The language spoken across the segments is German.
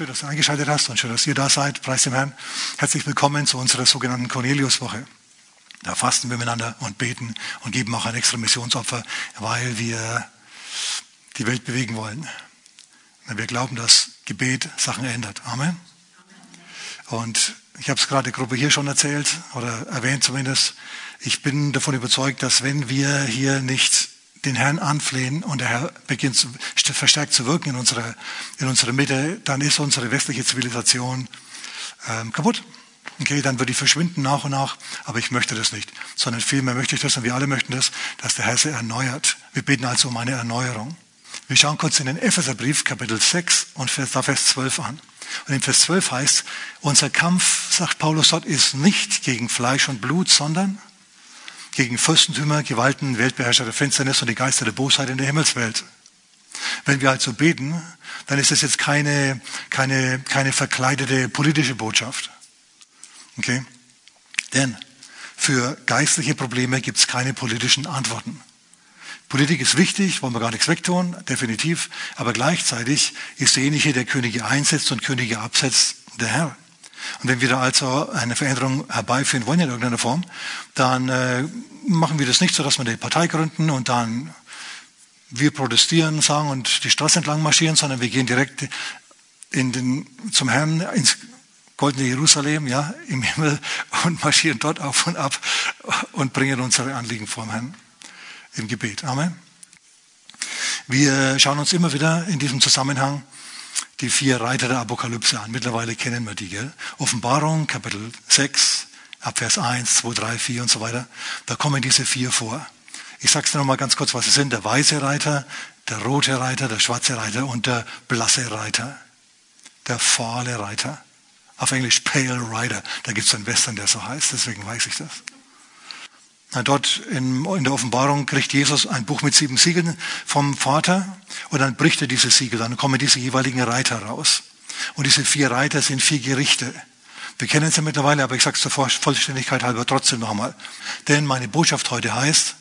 Schön, dass du eingeschaltet hast und schön, dass ihr da seid. Preis dem Herrn. Herzlich willkommen zu unserer sogenannten Cornelius-Woche. Da fasten wir miteinander und beten und geben auch ein extra Missionsopfer, weil wir die Welt bewegen wollen. Wir glauben, dass Gebet Sachen ändert. Amen. Und ich habe es gerade der Gruppe hier schon erzählt oder erwähnt zumindest. Ich bin davon überzeugt, dass wenn wir hier nicht den Herrn anflehen und der Herr beginnt zu, verstärkt zu wirken in unserer, in unserer Mitte, dann ist unsere westliche Zivilisation ähm, kaputt. Okay, dann wird die verschwinden nach und nach, aber ich möchte das nicht, sondern vielmehr möchte ich das und wir alle möchten das, dass der Herr sie erneuert. Wir beten also um eine Erneuerung. Wir schauen kurz in den Epheserbrief, Kapitel 6 und da Vers 12 an. Und in Vers 12 heißt, unser Kampf, sagt Paulus dort, ist nicht gegen Fleisch und Blut, sondern gegen Fürstentümer, Gewalten, Weltbeherrscher der Finsternis und die Geister der Bosheit in der Himmelswelt. Wenn wir also beten, dann ist das jetzt keine, keine, keine verkleidete politische Botschaft. Okay? Denn für geistliche Probleme gibt es keine politischen Antworten. Politik ist wichtig, wollen wir gar nichts wegtun, definitiv, aber gleichzeitig ist derjenige, der Könige einsetzt und Könige absetzt, der Herr. Und wenn wir da also eine Veränderung herbeiführen wollen in irgendeiner Form, dann äh, machen wir das nicht so, dass wir eine Partei gründen und dann wir protestieren, sagen und die Straße entlang marschieren, sondern wir gehen direkt in den, zum Herrn ins goldene Jerusalem, ja, im Himmel und marschieren dort auf und ab und bringen unsere Anliegen vor dem Herrn im Gebet. Amen. Wir schauen uns immer wieder in diesem Zusammenhang die vier Reiter der Apokalypse an. Mittlerweile kennen wir die. Gell? Offenbarung, Kapitel 6, Abvers 1, 2, 3, 4 und so weiter. Da kommen diese vier vor. Ich sage es dir nochmal ganz kurz, was sie sind. Der weiße Reiter, der rote Reiter, der schwarze Reiter und der blasse Reiter. Der fahle Reiter. Auf Englisch Pale Rider. Da gibt es einen Western, der so heißt, deswegen weiß ich das. Dort in, der Offenbarung kriegt Jesus ein Buch mit sieben Siegeln vom Vater und dann bricht er diese Siegel, dann kommen diese jeweiligen Reiter raus. Und diese vier Reiter sind vier Gerichte. Wir kennen sie mittlerweile, aber ich sage es zur Vollständigkeit halber trotzdem nochmal. Denn meine Botschaft heute heißt,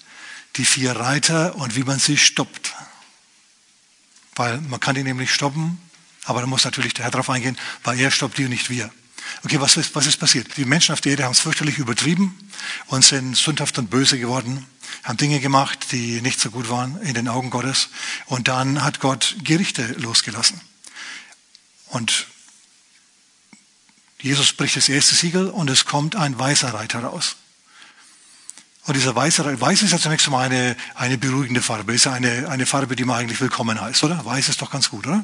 die vier Reiter und wie man sie stoppt. Weil man kann die nämlich stoppen, aber da muss natürlich der Herr drauf eingehen, weil er stoppt die und nicht wir. Okay, was ist, was ist passiert? Die Menschen auf der Erde haben es fürchterlich übertrieben und sind sündhaft und böse geworden, haben Dinge gemacht, die nicht so gut waren in den Augen Gottes. Und dann hat Gott Gerichte losgelassen. Und Jesus bricht das erste Siegel und es kommt ein weißer Reiter raus. Und dieser weiße Reiter, weiß ist ja zunächst mal eine, eine beruhigende Farbe, ist ja eine, eine Farbe, die man eigentlich willkommen heißt, oder? Weiß ist doch ganz gut, oder?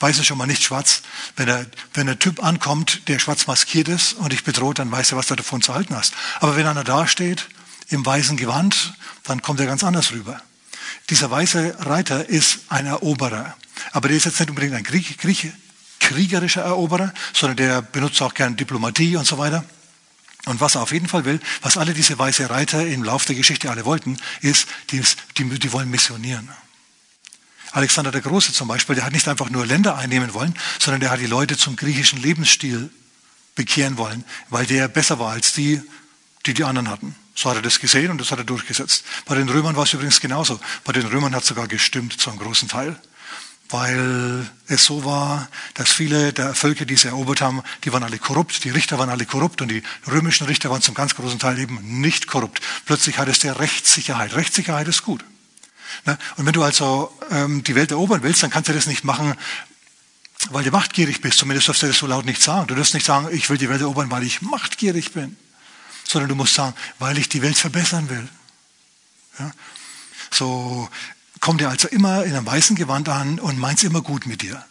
Weiß er schon mal nicht schwarz. Wenn der, wenn der Typ ankommt, der schwarz maskiert ist und dich bedroht, dann weiß er, was du davon zu halten hast. Aber wenn einer da steht, im weißen Gewand, dann kommt er ganz anders rüber. Dieser weiße Reiter ist ein Eroberer. Aber der ist jetzt nicht unbedingt ein Krieg, Krieg, kriegerischer Eroberer, sondern der benutzt auch gern Diplomatie und so weiter. Und was er auf jeden Fall will, was alle diese weiße Reiter im Laufe der Geschichte alle wollten, ist, die, die, die wollen missionieren. Alexander der Große zum Beispiel, der hat nicht einfach nur Länder einnehmen wollen, sondern der hat die Leute zum griechischen Lebensstil bekehren wollen, weil der besser war als die, die die anderen hatten. So hat er das gesehen und das hat er durchgesetzt. Bei den Römern war es übrigens genauso. Bei den Römern hat es sogar gestimmt zu einem großen Teil. Weil es so war, dass viele der Völker, die sie erobert haben, die waren alle korrupt, die Richter waren alle korrupt und die römischen Richter waren zum ganz großen Teil eben nicht korrupt. Plötzlich hat es der Rechtssicherheit. Rechtssicherheit ist gut. Ne? Und wenn du also ähm, die Welt erobern willst, dann kannst du das nicht machen, weil du machtgierig bist. Zumindest darfst du das so laut nicht sagen. Du darfst nicht sagen, ich will die Welt erobern, weil ich machtgierig bin. Sondern du musst sagen, weil ich die Welt verbessern will. Ja? So kommt er also immer in einem weißen Gewand an und meint es immer gut mit dir.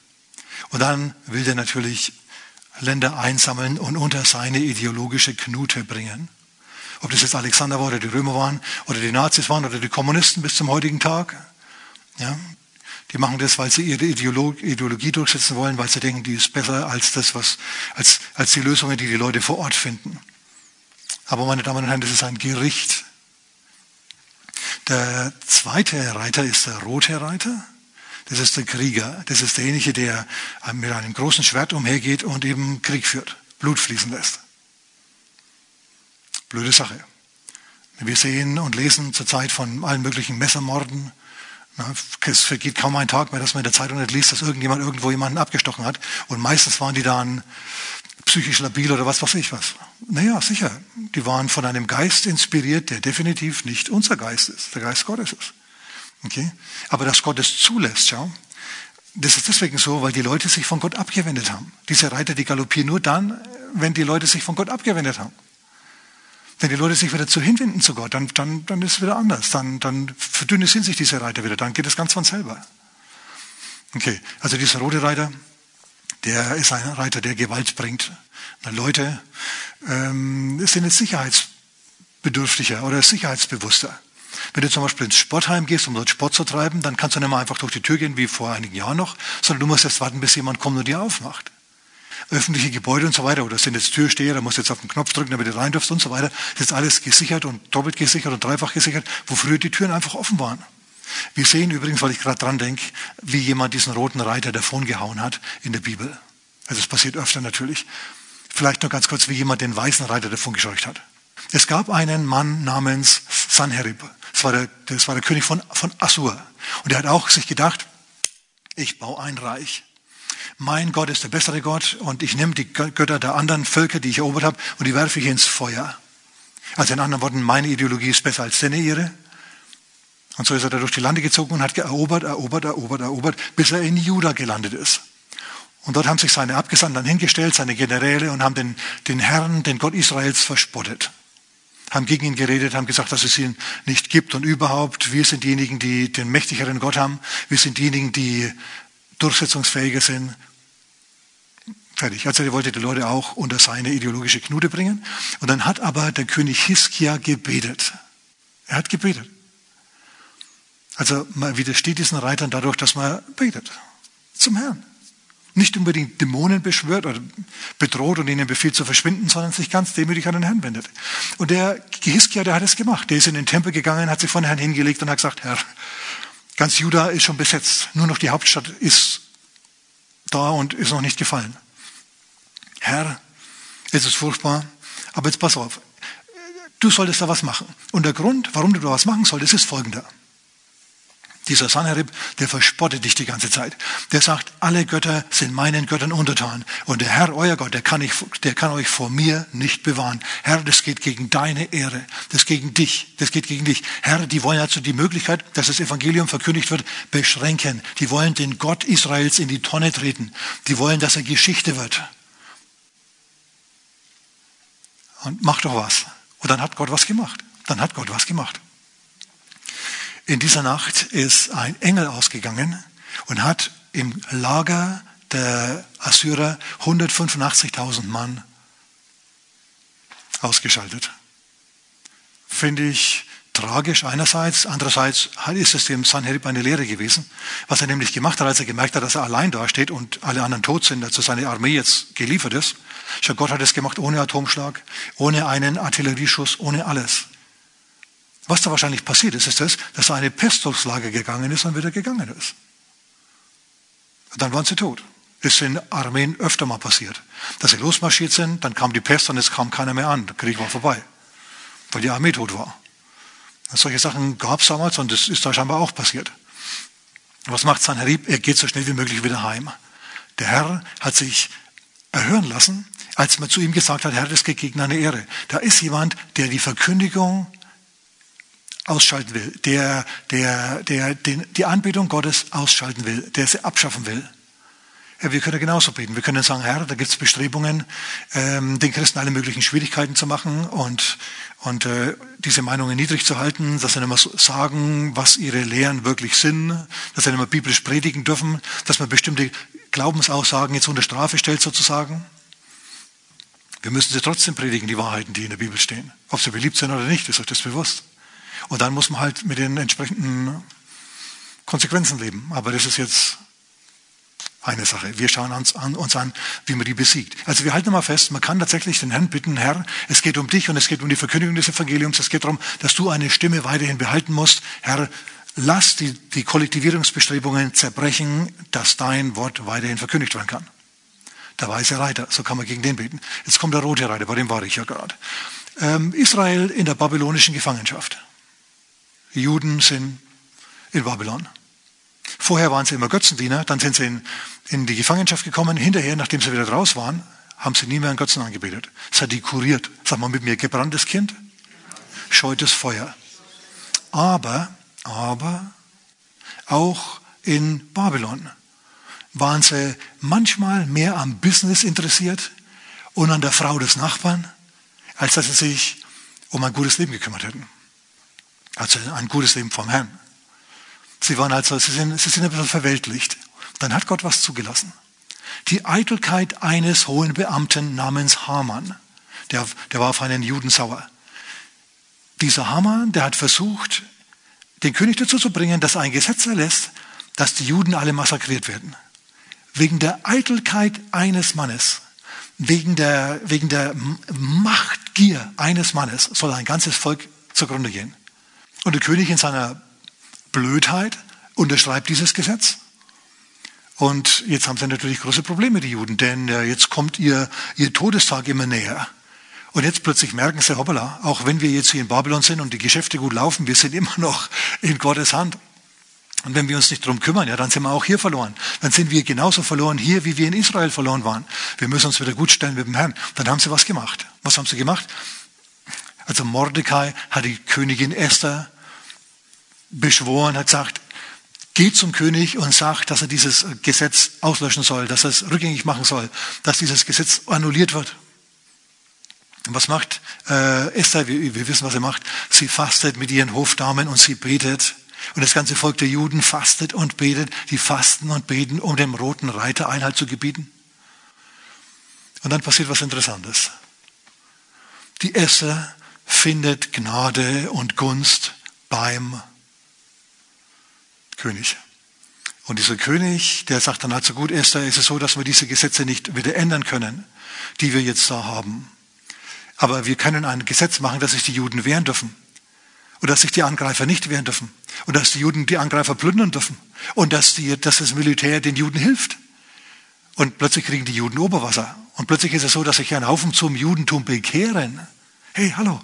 Und dann will der natürlich Länder einsammeln und unter seine ideologische Knute bringen. Ob das jetzt Alexander war oder die Römer waren oder die Nazis waren oder die Kommunisten bis zum heutigen Tag. Ja, die machen das, weil sie ihre Ideologie durchsetzen wollen, weil sie denken, die ist besser als das, was, als, als die Lösungen, die die Leute vor Ort finden. Aber meine Damen und Herren, das ist ein Gericht. Der zweite Reiter ist der rote Reiter. Das ist der Krieger. Das ist derjenige, der mit einem großen Schwert umhergeht und eben Krieg führt, Blut fließen lässt. Blöde Sache. Wir sehen und lesen zurzeit von allen möglichen Messermorden, Es vergeht kaum ein Tag mehr, dass man in der Zeitung nicht liest, dass irgendjemand irgendwo jemanden abgestochen hat. Und meistens waren die dann psychisch labil oder was weiß ich was. Naja, sicher. Die waren von einem Geist inspiriert, der definitiv nicht unser Geist ist, der Geist Gottes ist. Okay? Aber dass Gott es zulässt, schau, das ist deswegen so, weil die Leute sich von Gott abgewendet haben. Diese Reiter, die galoppieren nur dann, wenn die Leute sich von Gott abgewendet haben. Wenn die Leute sich wieder zu hinwenden zu Gott, dann, dann, dann ist es wieder anders. Dann, dann verdünnen sich diese Reiter wieder. Dann geht es ganz von selber. Okay, also dieser rote Reiter, der ist ein Reiter, der Gewalt bringt. Na, Leute ähm, sind jetzt sicherheitsbedürftiger oder sicherheitsbewusster. Wenn du zum Beispiel ins Sportheim gehst, um dort Sport zu treiben, dann kannst du nicht mal einfach durch die Tür gehen, wie vor einigen Jahren noch, sondern du musst erst warten, bis jemand kommt und dir aufmacht. Öffentliche Gebäude und so weiter, oder sind jetzt Türsteher, da musst du jetzt auf den Knopf drücken, damit du rein darfst und so weiter. Das ist alles gesichert und doppelt gesichert und dreifach gesichert, wo früher die Türen einfach offen waren. Wir sehen übrigens, weil ich gerade dran denke, wie jemand diesen roten Reiter davongehauen hat in der Bibel. Also es passiert öfter natürlich. Vielleicht noch ganz kurz, wie jemand den weißen Reiter davon gescheucht hat. Es gab einen Mann namens Sanherib. Das war der, das war der König von, von Assur. Und er hat auch sich gedacht, ich baue ein Reich. Mein Gott ist der bessere Gott und ich nehme die Götter der anderen Völker, die ich erobert habe, und die werfe ich ins Feuer. Also in anderen Worten, meine Ideologie ist besser als deine ihre. Und so ist er da durch die Lande gezogen und hat erobert, erobert, erobert, erobert, bis er in Juda gelandet ist. Und dort haben sich seine Abgesandten hingestellt, seine Generäle, und haben den, den Herrn, den Gott Israels verspottet haben gegen ihn geredet, haben gesagt, dass es ihn nicht gibt und überhaupt, wir sind diejenigen, die den mächtigeren Gott haben, wir sind diejenigen, die durchsetzungsfähiger sind. Fertig. Also er wollte die Leute auch unter seine ideologische Knute bringen. Und dann hat aber der König Hiskia gebetet. Er hat gebetet. Also man widersteht diesen Reitern dadurch, dass man betet. Zum Herrn nicht unbedingt Dämonen beschwört oder bedroht und ihnen befiehlt zu verschwinden, sondern sich ganz demütig an den Herrn wendet. Und der Gehiskia, der hat es gemacht. Der ist in den Tempel gegangen, hat sich vor den Herrn hingelegt und hat gesagt, Herr, ganz Juda ist schon besetzt. Nur noch die Hauptstadt ist da und ist noch nicht gefallen. Herr, es ist furchtbar, aber jetzt pass auf. Du solltest da was machen. Und der Grund, warum du da was machen solltest, ist folgender. Dieser Sanherib, der verspottet dich die ganze Zeit. Der sagt, alle Götter sind meinen Göttern untertan. Und der Herr, euer Gott, der kann, ich, der kann euch vor mir nicht bewahren. Herr, das geht gegen deine Ehre. Das gegen dich. Das geht gegen dich. Herr, die wollen also die Möglichkeit, dass das Evangelium verkündigt wird, beschränken. Die wollen den Gott Israels in die Tonne treten. Die wollen, dass er Geschichte wird. Und mach doch was. Und dann hat Gott was gemacht. Dann hat Gott was gemacht. In dieser Nacht ist ein Engel ausgegangen und hat im Lager der Assyrer 185.000 Mann ausgeschaltet. Finde ich tragisch einerseits, andererseits ist es dem Sanherib eine Lehre gewesen. Was er nämlich gemacht hat, als er gemerkt hat, dass er allein dasteht und alle anderen tot sind, also seine Armee jetzt geliefert ist. Schau, Gott hat es gemacht ohne Atomschlag, ohne einen Artillerieschuss, ohne alles. Was da wahrscheinlich passiert ist, ist das, dass er eine Pest gegangen ist und wieder gegangen ist. Und dann waren sie tot. Ist in Armeen öfter mal passiert. Dass sie losmarschiert sind, dann kam die Pest und es kam keiner mehr an. Der Krieg war vorbei, weil die Armee tot war. Solche Sachen gab es damals und das ist da scheinbar auch passiert. Was macht Sanherib? Er geht so schnell wie möglich wieder heim. Der Herr hat sich erhören lassen, als man zu ihm gesagt hat, Herr, das geht gegen eine Ehre. Da ist jemand, der die Verkündigung ausschalten will, der, der, der den, die Anbetung Gottes ausschalten will, der sie abschaffen will. Wir können genauso beten. Wir können sagen, Herr, da gibt es Bestrebungen, ähm, den Christen alle möglichen Schwierigkeiten zu machen und, und äh, diese Meinungen niedrig zu halten, dass sie nicht mehr sagen, was ihre Lehren wirklich sind, dass sie nicht mehr biblisch predigen dürfen, dass man bestimmte Glaubensaussagen jetzt unter Strafe stellt sozusagen. Wir müssen sie trotzdem predigen, die Wahrheiten, die in der Bibel stehen. Ob sie beliebt sind oder nicht, ist euch das bewusst. Und dann muss man halt mit den entsprechenden Konsequenzen leben. Aber das ist jetzt eine Sache. Wir schauen uns an, uns an, wie man die besiegt. Also wir halten mal fest, man kann tatsächlich den Herrn bitten, Herr, es geht um dich und es geht um die Verkündigung des Evangeliums. Es geht darum, dass du eine Stimme weiterhin behalten musst. Herr, lass die, die Kollektivierungsbestrebungen zerbrechen, dass dein Wort weiterhin verkündigt werden kann. Der weiße Reiter, so kann man gegen den beten. Jetzt kommt der rote Reiter, bei dem war ich ja gerade. Ähm, Israel in der babylonischen Gefangenschaft. Juden sind in Babylon. Vorher waren sie immer Götzendiener, dann sind sie in, in die Gefangenschaft gekommen. Hinterher, nachdem sie wieder raus waren, haben sie nie mehr einen Götzen angebetet. Das hat die kuriert. Sag mal mit mir, gebranntes Kind, scheutes Feuer. Aber, aber, auch in Babylon waren sie manchmal mehr am Business interessiert und an der Frau des Nachbarn, als dass sie sich um ein gutes Leben gekümmert hätten. Also ein gutes Leben vom Herrn. Sie waren also, sie sind, sie sind ein bisschen verweltlicht. Dann hat Gott was zugelassen. Die Eitelkeit eines hohen Beamten namens Haman, der, der war auf einen Juden sauer. Dieser Haman, der hat versucht, den König dazu zu bringen, dass er ein Gesetz erlässt, dass die Juden alle massakriert werden. Wegen der Eitelkeit eines Mannes, wegen der, wegen der Machtgier eines Mannes soll ein ganzes Volk zugrunde gehen. Und der König in seiner Blödheit unterschreibt dieses Gesetz. Und jetzt haben sie natürlich große Probleme, die Juden, denn äh, jetzt kommt ihr, ihr Todestag immer näher. Und jetzt plötzlich merken sie, hoppala, auch wenn wir jetzt hier in Babylon sind und die Geschäfte gut laufen, wir sind immer noch in Gottes Hand. Und wenn wir uns nicht drum kümmern, ja, dann sind wir auch hier verloren. Dann sind wir genauso verloren hier, wie wir in Israel verloren waren. Wir müssen uns wieder gut stellen mit dem Herrn. Dann haben sie was gemacht. Was haben sie gemacht? Also Mordecai hat die Königin Esther beschworen, hat gesagt, geht zum König und sagt, dass er dieses Gesetz auslöschen soll, dass er es rückgängig machen soll, dass dieses Gesetz annulliert wird. Und was macht äh, Esther? Wir, wir wissen, was er macht. Sie fastet mit ihren Hofdamen und sie betet. Und das ganze Volk der Juden fastet und betet. Die fasten und beten, um dem roten Reiter Einhalt zu gebieten. Und dann passiert was Interessantes. Die Esther findet Gnade und Gunst beim König. Und dieser König, der sagt dann also gut, Esther, ist es so, dass wir diese Gesetze nicht wieder ändern können, die wir jetzt da haben. Aber wir können ein Gesetz machen, dass sich die Juden wehren dürfen. Und dass sich die Angreifer nicht wehren dürfen. Und dass die Juden die Angreifer plündern dürfen. Und dass, die, dass das Militär den Juden hilft. Und plötzlich kriegen die Juden Oberwasser. Und plötzlich ist es so, dass sich ein Haufen zum Judentum bekehren. Hey, hallo.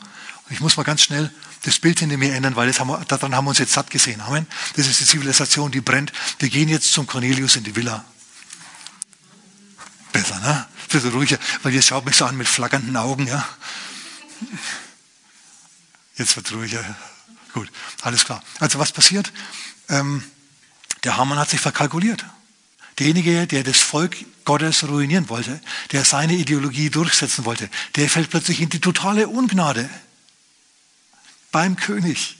Ich muss mal ganz schnell das Bild hinter mir ändern, weil das haben wir, daran haben wir uns jetzt satt gesehen. Amen. Das ist die Zivilisation, die brennt. Wir gehen jetzt zum Cornelius in die Villa. Besser, ne? Ein bisschen ruhiger, weil jetzt schaut mich so an mit flackernden Augen, ja. Jetzt wird ruhiger. Gut, alles klar. Also was passiert? Ähm, der Hamann hat sich verkalkuliert. Derjenige, der das Volk Gottes ruinieren wollte, der seine Ideologie durchsetzen wollte, der fällt plötzlich in die totale Ungnade beim König.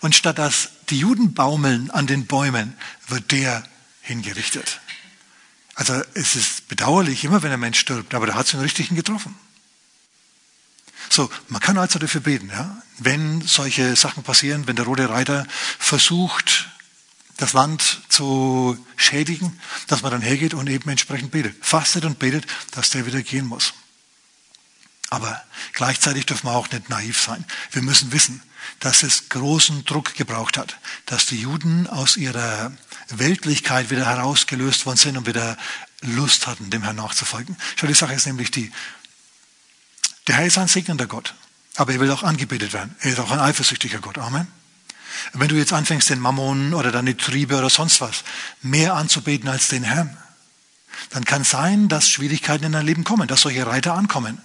Und statt dass die Juden baumeln an den Bäumen, wird der hingerichtet. Also es ist bedauerlich immer, wenn ein Mensch stirbt, aber da hat es den Richtigen getroffen. So, man kann also dafür beten, ja? wenn solche Sachen passieren, wenn der Rote Reiter versucht, das Land zu schädigen, dass man dann hergeht und eben entsprechend betet. Fastet und betet, dass der wieder gehen muss. Aber gleichzeitig dürfen wir auch nicht naiv sein. Wir müssen wissen, dass es großen Druck gebraucht hat, dass die Juden aus ihrer Weltlichkeit wieder herausgelöst worden sind und wieder Lust hatten, dem Herrn nachzufolgen. Schau, die Sache ist nämlich die, der Herr ist ein segnender Gott, aber er will auch angebetet werden. Er ist auch ein eifersüchtiger Gott. Amen. Wenn du jetzt anfängst, den Mammon oder deine Triebe oder sonst was mehr anzubeten als den Herrn, dann kann sein, dass Schwierigkeiten in dein Leben kommen, dass solche Reiter ankommen.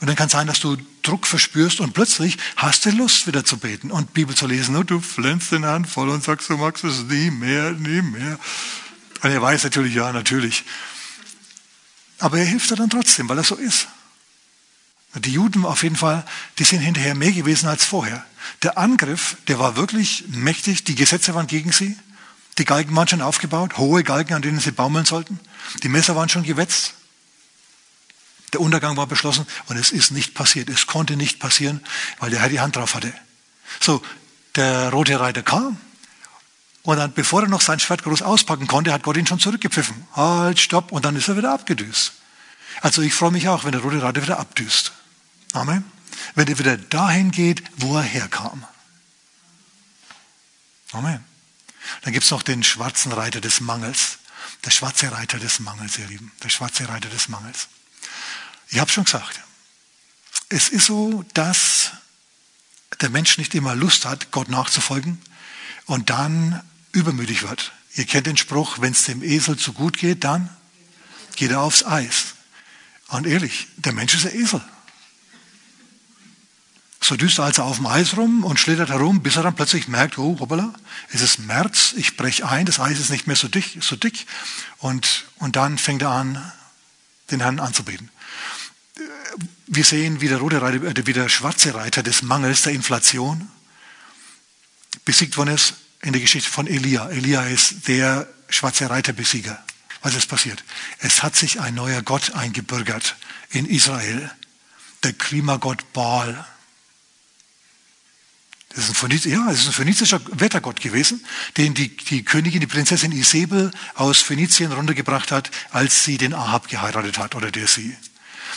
Und dann kann sein, dass du Druck verspürst und plötzlich hast du Lust, wieder zu beten und Bibel zu lesen. Und du flänzt den Hand voll und sagst, du magst es nie mehr, nie mehr. Und er weiß natürlich, ja, natürlich. Aber er hilft dir dann trotzdem, weil er so ist. Die Juden auf jeden Fall, die sind hinterher mehr gewesen als vorher. Der Angriff, der war wirklich mächtig. Die Gesetze waren gegen sie. Die Galgen waren schon aufgebaut, hohe Galgen, an denen sie baumeln sollten. Die Messer waren schon gewetzt. Der Untergang war beschlossen und es ist nicht passiert. Es konnte nicht passieren, weil der Herr die Hand drauf hatte. So, der rote Reiter kam und dann, bevor er noch sein Schwert groß auspacken konnte, hat Gott ihn schon zurückgepfiffen. Halt, stopp, und dann ist er wieder abgedüst. Also ich freue mich auch, wenn der rote Reiter wieder abdüst. Amen. Wenn er wieder dahin geht, wo er herkam. Amen. Dann gibt es noch den schwarzen Reiter des Mangels. Der schwarze Reiter des Mangels, ihr Lieben. Der schwarze Reiter des Mangels. Ich habe schon gesagt, es ist so, dass der Mensch nicht immer Lust hat, Gott nachzufolgen und dann übermütig wird. Ihr kennt den Spruch, wenn es dem Esel zu gut geht, dann geht er aufs Eis. Und ehrlich, der Mensch ist ein Esel. So düst er also auf dem Eis rum und schlittert herum, bis er dann plötzlich merkt, oh, hoppala, es ist März, ich breche ein, das Eis ist nicht mehr so dick. So dick und, und dann fängt er an, den Herrn anzubeten. Wir sehen, wie der, rote Reiter, äh, wie der schwarze Reiter des Mangels, der Inflation, besiegt worden ist in der Geschichte von Elia. Elia ist der schwarze Reiterbesieger. Was ist passiert? Es hat sich ein neuer Gott eingebürgert in Israel, der Klimagott Baal. Das ist ein, Phöniz ja, ist ein phönizischer Wettergott gewesen, den die, die Königin, die Prinzessin Isabel aus Phönizien runtergebracht hat, als sie den Ahab geheiratet hat oder der sie.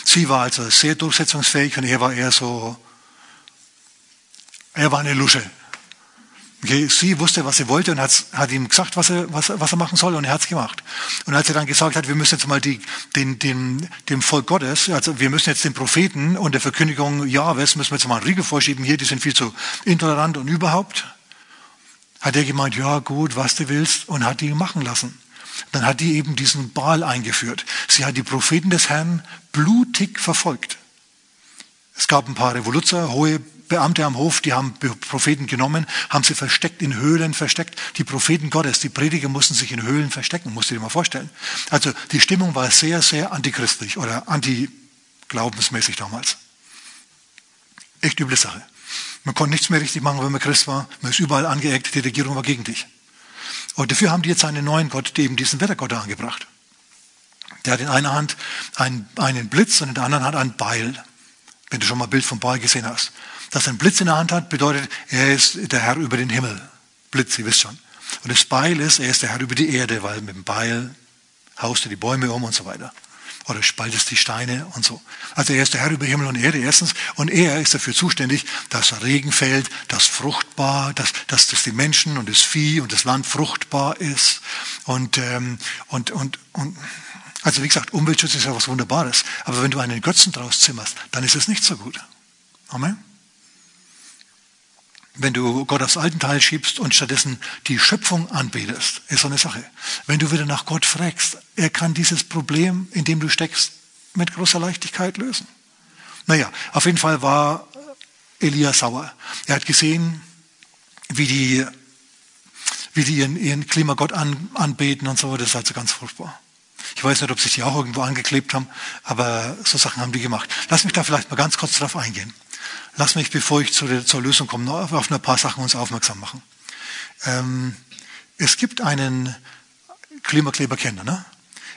Sie war also sehr durchsetzungsfähig und er war eher so, er war eine Lusche. Okay, sie wusste, was sie wollte und hat, hat ihm gesagt, was er, was, was er machen soll und er hat es gemacht. Und als er dann gesagt hat, wir müssen jetzt mal die, den, den, dem Volk Gottes, also wir müssen jetzt den Propheten und der Verkündigung Jahwes, müssen wir jetzt mal einen Riegel vorschieben, hier, die sind viel zu intolerant und überhaupt, hat er gemeint, ja gut, was du willst und hat die machen lassen. Dann hat die eben diesen Baal eingeführt. Sie hat die Propheten des Herrn blutig verfolgt. Es gab ein paar Revoluzer, hohe Beamte am Hof, die haben Propheten genommen, haben sie versteckt, in Höhlen versteckt. Die Propheten Gottes, die Prediger mussten sich in Höhlen verstecken, musst du dir mal vorstellen. Also die Stimmung war sehr, sehr antichristlich oder antiglaubensmäßig damals. Echt üble Sache. Man konnte nichts mehr richtig machen, wenn man Christ war. Man ist überall angeeckt, die Regierung war gegen dich. Und dafür haben die jetzt einen neuen Gott, eben diesen Wettergott angebracht. Der hat in einer Hand einen, einen Blitz und in der anderen Hand ein Beil. Wenn du schon mal ein Bild vom Beil gesehen hast dass er einen Blitz in der Hand hat, bedeutet, er ist der Herr über den Himmel. Blitz, ihr wisst schon. Und das Beil ist, er ist der Herr über die Erde, weil mit dem Beil haust du die Bäume um und so weiter. Oder spaltest die Steine und so. Also er ist der Herr über Himmel und Erde erstens. Und er ist dafür zuständig, dass Regen fällt, dass fruchtbar, dass, dass, dass die Menschen und das Vieh und das Land fruchtbar ist. Und, ähm, und, und, und also wie gesagt, Umweltschutz ist ja was Wunderbares. Aber wenn du einen Götzen draus zimmerst, dann ist es nicht so gut. Amen wenn du Gott aufs alten Teil schiebst und stattdessen die Schöpfung anbetest, ist so eine Sache. Wenn du wieder nach Gott fragst, er kann dieses Problem, in dem du steckst, mit großer Leichtigkeit lösen. Naja, auf jeden Fall war Elia sauer. Er hat gesehen, wie die, wie die ihren, ihren Klimagott an, anbeten und so. Das ist also ganz furchtbar. Ich weiß nicht, ob sich die auch irgendwo angeklebt haben, aber so Sachen haben die gemacht. Lass mich da vielleicht mal ganz kurz drauf eingehen. Lass mich, bevor ich zu der, zur Lösung komme, noch auf ein paar Sachen uns aufmerksam machen. Ähm, es gibt einen Klimakleber kennen, ne?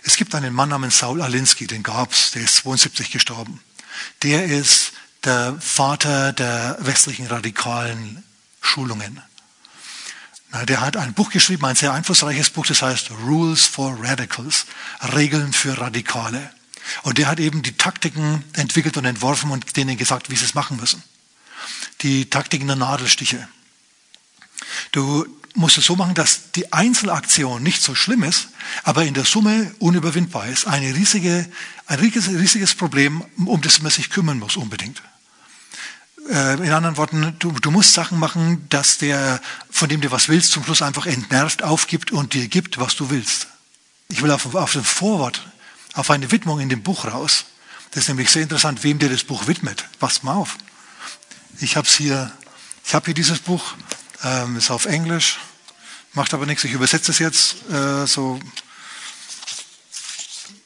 Es gibt einen Mann namens Saul Alinsky, den gab's, der ist 72 gestorben. Der ist der Vater der westlichen radikalen Schulungen. Der hat ein Buch geschrieben, ein sehr einflussreiches Buch, das heißt Rules for Radicals, Regeln für Radikale. Und der hat eben die Taktiken entwickelt und entworfen und denen gesagt, wie sie es machen müssen. Die Taktiken der Nadelstiche. Du musst es so machen, dass die Einzelaktion nicht so schlimm ist, aber in der Summe unüberwindbar ist. Eine riesige, ein riesiges, riesiges Problem, um das man sich kümmern muss unbedingt. Äh, in anderen Worten, du, du, musst Sachen machen, dass der, von dem du was willst, zum Schluss einfach entnervt aufgibt und dir gibt, was du willst. Ich will auf, auf den Vorwort auf eine Widmung in dem Buch raus. Das ist nämlich sehr interessant, wem der das Buch widmet. Passt mal auf. Ich habe hier, ich habe hier dieses Buch, ähm, ist auf Englisch, macht aber nichts. Ich übersetze es jetzt äh, so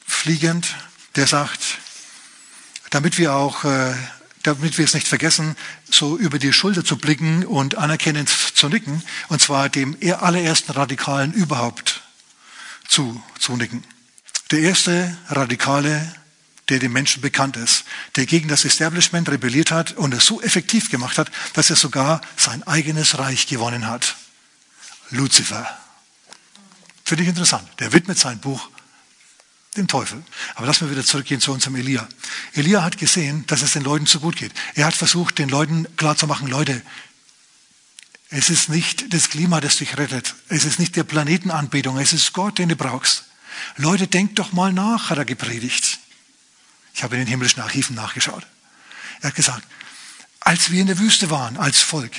fliegend. Der sagt, damit wir auch, äh, damit wir es nicht vergessen, so über die Schulter zu blicken und anerkennend zu nicken, und zwar dem allerersten Radikalen überhaupt zu, zu nicken. Der erste Radikale, der dem Menschen bekannt ist, der gegen das Establishment rebelliert hat und es so effektiv gemacht hat, dass er sogar sein eigenes Reich gewonnen hat. Luzifer. Finde ich interessant. Der widmet sein Buch dem Teufel. Aber lassen wir wieder zurückgehen zu unserem Elia. Elia hat gesehen, dass es den Leuten zu gut geht. Er hat versucht, den Leuten klarzumachen, Leute, es ist nicht das Klima, das dich rettet. Es ist nicht der Planetenanbetung. Es ist Gott, den du brauchst. Leute, denkt doch mal nach, hat er gepredigt. Ich habe in den himmlischen Archiven nachgeschaut. Er hat gesagt, als wir in der Wüste waren, als Volk,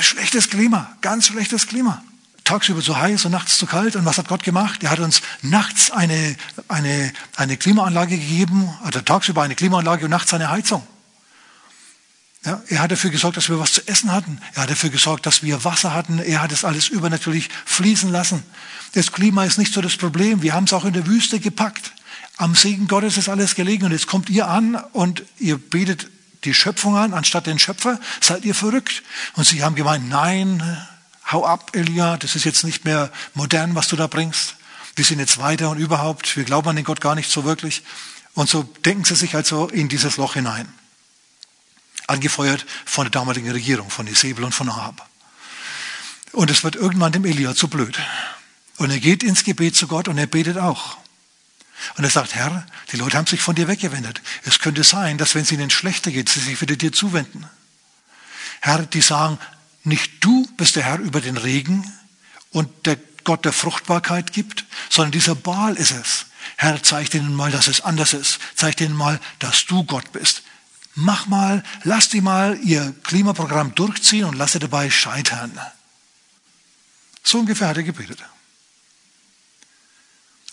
schlechtes Klima, ganz schlechtes Klima. tagsüber zu heiß und nachts zu kalt. Und was hat Gott gemacht? Er hat uns nachts eine, eine, eine Klimaanlage gegeben, also tagsüber eine Klimaanlage und nachts eine Heizung. Ja, er hat dafür gesorgt, dass wir was zu essen hatten. Er hat dafür gesorgt, dass wir Wasser hatten. Er hat es alles übernatürlich fließen lassen. Das Klima ist nicht so das Problem. Wir haben es auch in der Wüste gepackt. Am Segen Gottes ist alles gelegen. Und jetzt kommt ihr an und ihr betet die Schöpfung an, anstatt den Schöpfer. Seid ihr verrückt? Und sie haben gemeint, nein, hau ab, Elia. Das ist jetzt nicht mehr modern, was du da bringst. Wir sind jetzt weiter und überhaupt. Wir glauben an den Gott gar nicht so wirklich. Und so denken sie sich also in dieses Loch hinein angefeuert von der damaligen Regierung, von Isabel und von Ahab. Und es wird irgendwann dem Elia zu blöd. Und er geht ins Gebet zu Gott und er betet auch. Und er sagt, Herr, die Leute haben sich von dir weggewendet. Es könnte sein, dass wenn es ihnen schlechter geht, sie sich wieder dir zuwenden. Herr, die sagen, nicht du bist der Herr über den Regen und der Gott der Fruchtbarkeit gibt, sondern dieser Baal ist es. Herr, zeig ihnen mal, dass es anders ist. Zeig ihnen mal, dass du Gott bist mach mal, lass die mal ihr Klimaprogramm durchziehen und lass sie dabei scheitern. So ungefähr hat er gebetet.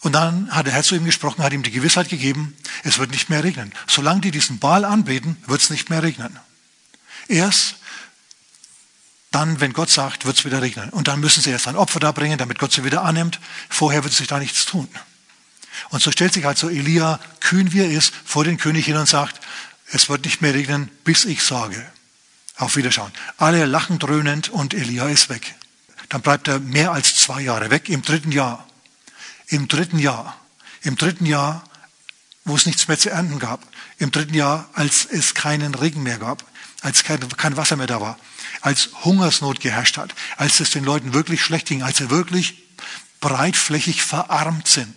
Und dann hat der Herr zu ihm gesprochen, hat ihm die Gewissheit gegeben, es wird nicht mehr regnen. Solange die diesen Baal anbeten, wird es nicht mehr regnen. Erst dann, wenn Gott sagt, wird es wieder regnen. Und dann müssen sie erst ein Opfer da bringen, damit Gott sie wieder annimmt. Vorher wird sich da nichts tun. Und so stellt sich also Elia, kühn wie er ist, vor den König hin und sagt, es wird nicht mehr regnen, bis ich sage. Auf Wiederschauen. Alle lachen dröhnend und Elia ist weg. Dann bleibt er mehr als zwei Jahre weg, im dritten Jahr. Im dritten Jahr. Im dritten Jahr, wo es nichts mehr zu ernten gab. Im dritten Jahr, als es keinen Regen mehr gab. Als kein, kein Wasser mehr da war. Als Hungersnot geherrscht hat. Als es den Leuten wirklich schlecht ging. Als sie wirklich breitflächig verarmt sind.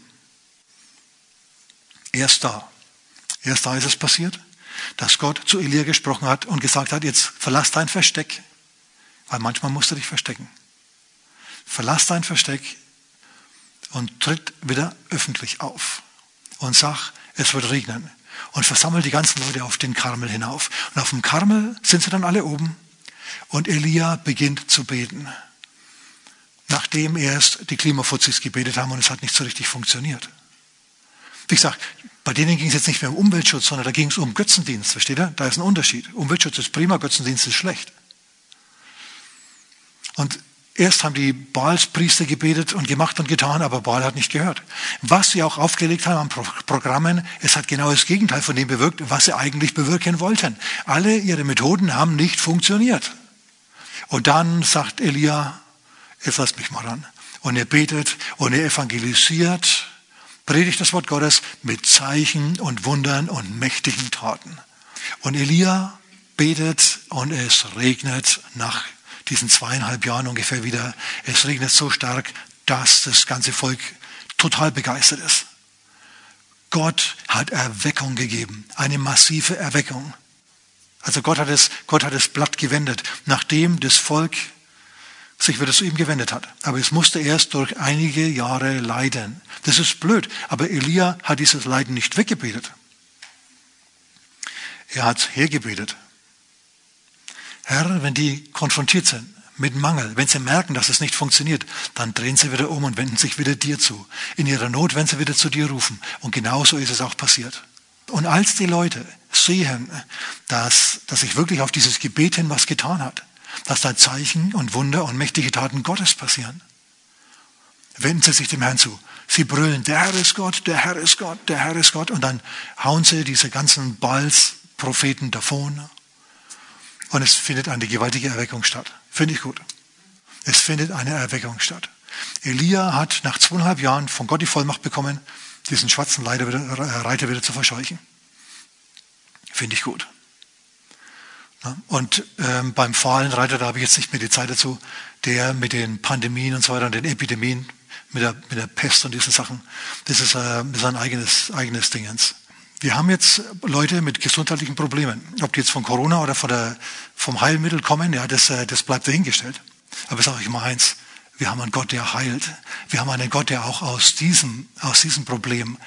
Erst da. Erst da ist es passiert dass Gott zu Elia gesprochen hat und gesagt hat, jetzt verlass dein Versteck, weil manchmal musst du dich verstecken. Verlass dein Versteck und tritt wieder öffentlich auf und sag, es wird regnen. Und versammelt die ganzen Leute auf den Karmel hinauf. Und auf dem Karmel sind sie dann alle oben und Elia beginnt zu beten. Nachdem erst die Klimafuzis gebetet haben und es hat nicht so richtig funktioniert. Ich sage, bei denen ging es jetzt nicht mehr um Umweltschutz, sondern da ging es um Götzendienst. Versteht ihr? Da ist ein Unterschied. Umweltschutz ist prima, Götzendienst ist schlecht. Und erst haben die Baalspriester gebetet und gemacht und getan, aber Baal hat nicht gehört. Was sie auch aufgelegt haben an Programmen, es hat genau das Gegenteil von dem bewirkt, was sie eigentlich bewirken wollten. Alle ihre Methoden haben nicht funktioniert. Und dann sagt Elia, jetzt lasst mich mal ran. Und er betet und er evangelisiert predigt das Wort Gottes mit Zeichen und Wundern und mächtigen Taten. Und Elia betet und es regnet nach diesen zweieinhalb Jahren ungefähr wieder. Es regnet so stark, dass das ganze Volk total begeistert ist. Gott hat Erweckung gegeben, eine massive Erweckung. Also Gott hat es, Gott hat das Blatt gewendet, nachdem das Volk sich wieder zu ihm gewendet hat. Aber es musste erst durch einige Jahre leiden. Das ist blöd, aber Elia hat dieses Leiden nicht weggebetet. Er hat es hergebetet. Herr, wenn die konfrontiert sind mit Mangel, wenn sie merken, dass es nicht funktioniert, dann drehen sie wieder um und wenden sich wieder dir zu. In ihrer Not werden sie wieder zu dir rufen. Und genauso ist es auch passiert. Und als die Leute sehen, dass, dass sich wirklich auf dieses Gebet hin was getan hat, dass da Zeichen und Wunder und mächtige Taten Gottes passieren. Wenden Sie sich dem Herrn zu. Sie brüllen, der Herr ist Gott, der Herr ist Gott, der Herr ist Gott. Und dann hauen sie diese ganzen Balls-Propheten davon. Und es findet eine gewaltige Erweckung statt. Finde ich gut. Es findet eine Erweckung statt. Elia hat nach zweieinhalb Jahren von Gott die Vollmacht bekommen, diesen schwarzen Reiter wieder, Reiter wieder zu verscheuchen. Finde ich gut. Und ähm, beim Fahlenreiter, da habe ich jetzt nicht mehr die Zeit dazu, der mit den Pandemien und so weiter und den Epidemien, mit der, mit der Pest und diesen Sachen, das ist, äh, das ist ein eigenes, eigenes Dingens. Wir haben jetzt Leute mit gesundheitlichen Problemen. Ob die jetzt von Corona oder von der, vom Heilmittel kommen, ja, das, äh, das bleibt dahingestellt. Aber sage ich mal eins, wir haben einen Gott, der heilt. Wir haben einen Gott, der auch aus diesem, aus diesem Problem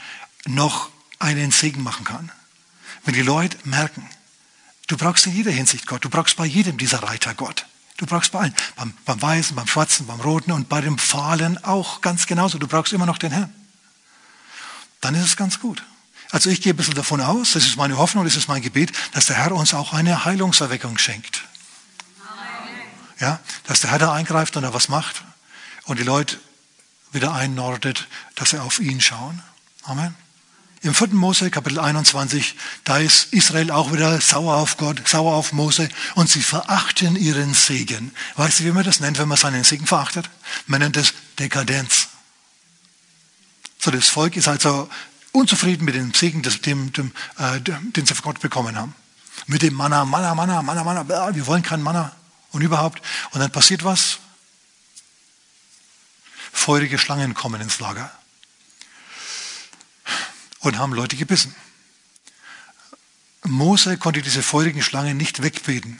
noch einen Segen machen kann. Wenn die Leute merken, Du brauchst in jeder Hinsicht Gott. Du brauchst bei jedem dieser Reiter Gott. Du brauchst bei allen. Beim, beim Weißen, beim Schwarzen, beim Roten und bei dem Fahlen auch ganz genauso. Du brauchst immer noch den Herrn. Dann ist es ganz gut. Also ich gehe ein bisschen davon aus, das ist meine Hoffnung, das ist mein Gebet, dass der Herr uns auch eine Heilungserweckung schenkt. Ja, dass der Herr da eingreift und er was macht und die Leute wieder einnordet, dass sie auf ihn schauen. Amen. Im 4. Mose, Kapitel 21, da ist Israel auch wieder sauer auf Gott, sauer auf Mose und sie verachten ihren Segen. Weißt du, wie man das nennt, wenn man seinen Segen verachtet? Man nennt es Dekadenz. So, das Volk ist also unzufrieden mit dem Segen, dem, dem, dem, äh, den sie von Gott bekommen haben. Mit dem Manna, Manna, Manna, Manna, Manna, wir wollen kein Manna und überhaupt. Und dann passiert was? Feurige Schlangen kommen ins Lager und haben Leute gebissen. Mose konnte diese feurigen Schlangen nicht wegbeten,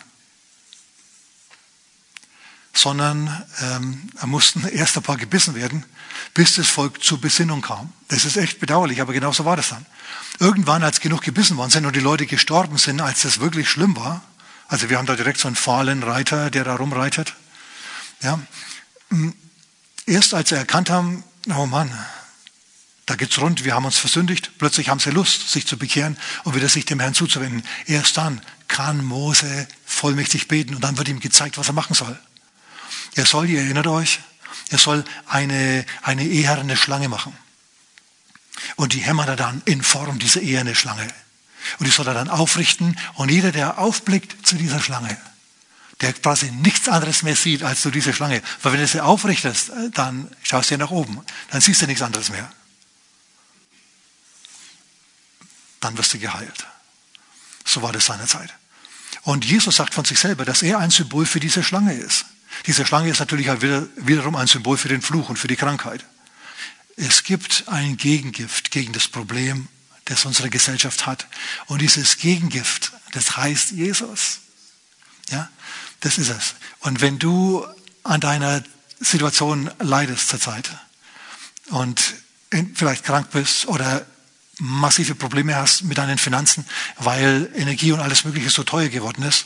sondern ähm, er mussten erst ein paar gebissen werden, bis das Volk zur Besinnung kam. Das ist echt bedauerlich, aber genau so war das dann. Irgendwann, als genug gebissen worden sind und die Leute gestorben sind, als das wirklich schlimm war, also wir haben da direkt so einen fahlen Reiter, der da rumreitet, ja, erst als sie erkannt haben, oh Mann, da geht's rund, wir haben uns versündigt, plötzlich haben sie Lust, sich zu bekehren und wieder sich dem Herrn zuzuwenden. Erst dann kann Mose vollmächtig beten und dann wird ihm gezeigt, was er machen soll. Er soll, ihr erinnert euch, er soll eine, eine eherne Schlange machen. Und die hämmert er dann in Form dieser eherne Schlange. Und die soll er dann aufrichten und jeder, der aufblickt zu dieser Schlange, der quasi nichts anderes mehr sieht als du diese Schlange. Weil wenn du sie aufrichtest, dann schaust du nach oben, dann siehst du nichts anderes mehr. dann wirst du geheilt. So war das seinerzeit. Und Jesus sagt von sich selber, dass er ein Symbol für diese Schlange ist. Diese Schlange ist natürlich wieder, wiederum ein Symbol für den Fluch und für die Krankheit. Es gibt ein Gegengift gegen das Problem, das unsere Gesellschaft hat. Und dieses Gegengift, das heißt Jesus. Ja, das ist es. Und wenn du an deiner Situation leidest zurzeit und vielleicht krank bist oder massive Probleme hast mit deinen Finanzen, weil Energie und alles Mögliche so teuer geworden ist.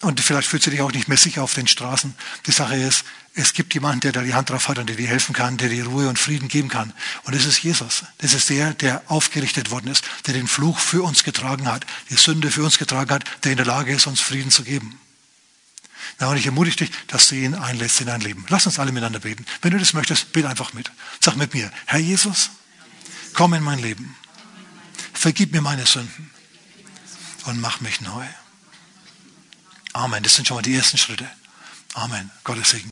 Und vielleicht fühlst du dich auch nicht mehr sicher auf den Straßen. Die Sache ist, es gibt jemanden, der da die Hand drauf hat und der dir helfen kann, der dir Ruhe und Frieden geben kann. Und das ist Jesus. Das ist der, der aufgerichtet worden ist, der den Fluch für uns getragen hat, die Sünde für uns getragen hat, der in der Lage ist, uns Frieden zu geben. Na, und ich ermutige dich, dass du ihn einlässt in dein Leben. Lass uns alle miteinander beten. Wenn du das möchtest, bete einfach mit. Sag mit mir, Herr Jesus, Komm in mein Leben. Vergib mir meine Sünden und mach mich neu. Amen. Das sind schon mal die ersten Schritte. Amen. Gottes Segen.